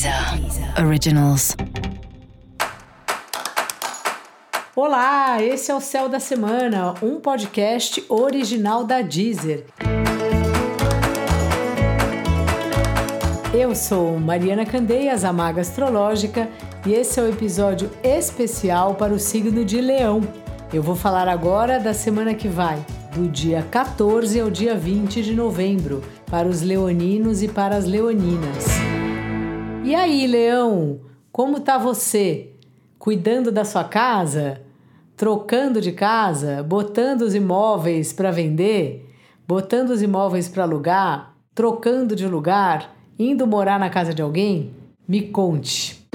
Deezer Originals. Olá, esse é o Céu da Semana, um podcast original da Deezer. Eu sou Mariana Candeias, a Maga Astrológica, e esse é o episódio especial para o signo de Leão. Eu vou falar agora da semana que vai, do dia 14 ao dia 20 de novembro, para os leoninos e para as leoninas. E aí, Leão, como tá você? Cuidando da sua casa? Trocando de casa? Botando os imóveis para vender? Botando os imóveis para alugar? Trocando de lugar? Indo morar na casa de alguém? Me conte.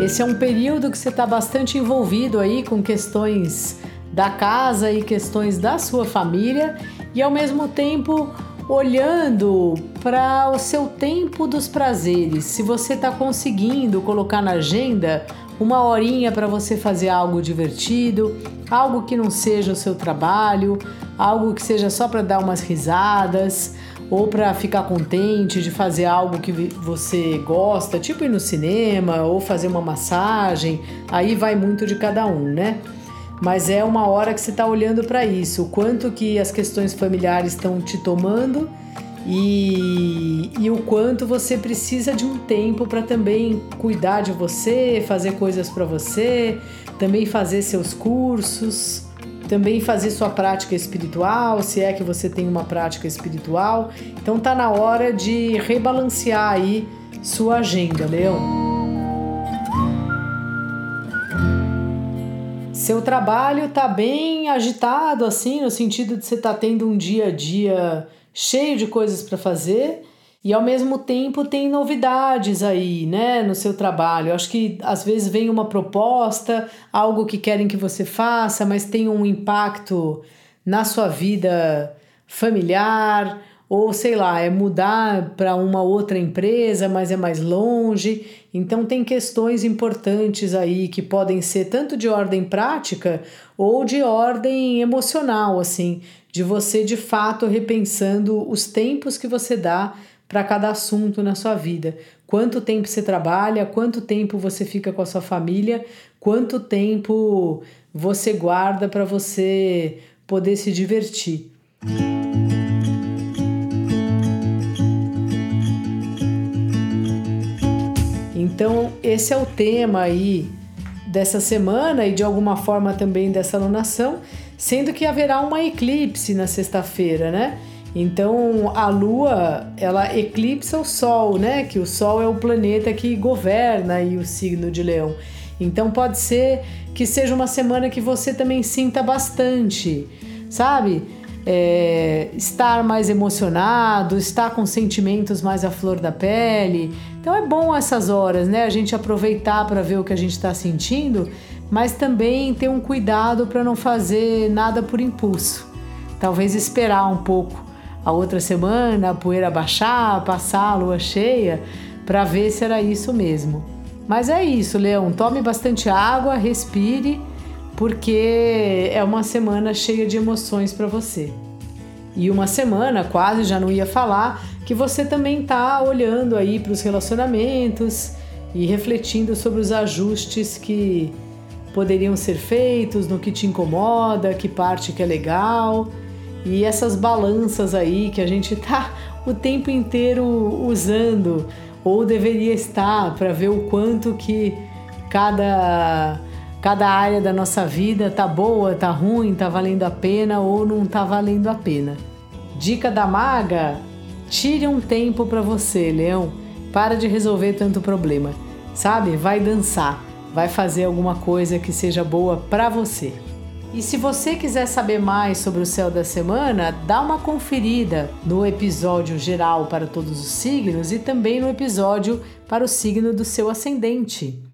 Esse é um período que você está bastante envolvido aí com questões da casa e questões da sua família e ao mesmo tempo olhando para o seu tempo dos prazeres. Se você está conseguindo colocar na agenda uma horinha para você fazer algo divertido, algo que não seja o seu trabalho, algo que seja só para dar umas risadas ou para ficar contente de fazer algo que você gosta, tipo ir no cinema ou fazer uma massagem, aí vai muito de cada um, né? Mas é uma hora que você está olhando para isso, o quanto que as questões familiares estão te tomando e, e o quanto você precisa de um tempo para também cuidar de você, fazer coisas para você, também fazer seus cursos, também fazer sua prática espiritual, se é que você tem uma prática espiritual. Então tá na hora de rebalancear aí sua agenda, Leão. Seu trabalho tá bem agitado, assim, no sentido de você tá tendo um dia a dia cheio de coisas para fazer e ao mesmo tempo tem novidades aí, né, no seu trabalho. Acho que às vezes vem uma proposta, algo que querem que você faça, mas tem um impacto na sua vida familiar ou sei lá, é mudar para uma outra empresa, mas é mais longe. Então tem questões importantes aí que podem ser tanto de ordem prática ou de ordem emocional, assim, de você de fato repensando os tempos que você dá para cada assunto na sua vida. Quanto tempo você trabalha, quanto tempo você fica com a sua família, quanto tempo você guarda para você poder se divertir. Então, esse é o tema aí dessa semana e de alguma forma também dessa alunação, sendo que haverá uma eclipse na sexta-feira, né? Então, a lua, ela eclipsa o sol, né? Que o sol é o planeta que governa aí o signo de Leão. Então, pode ser que seja uma semana que você também sinta bastante, sabe? é, estar mais emocionado, estar com sentimentos mais à flor da pele. Então é bom essas horas, né? A gente aproveitar para ver o que a gente está sentindo, mas também ter um cuidado para não fazer nada por impulso. Talvez esperar um pouco a outra semana, a poeira baixar, passar a lua cheia, para ver se era isso mesmo. Mas é isso, Leão. Tome bastante água, respire porque é uma semana cheia de emoções para você. E uma semana, quase já não ia falar, que você também está olhando aí para os relacionamentos e refletindo sobre os ajustes que poderiam ser feitos, no que te incomoda, que parte que é legal. E essas balanças aí que a gente tá o tempo inteiro usando ou deveria estar para ver o quanto que cada cada área da nossa vida tá boa, tá ruim, tá valendo a pena ou não tá valendo a pena. Dica da maga: tire um tempo para você, Leão. Para de resolver tanto problema. Sabe? Vai dançar, vai fazer alguma coisa que seja boa para você. E se você quiser saber mais sobre o céu da semana, dá uma conferida no episódio geral para todos os signos e também no episódio para o signo do seu ascendente.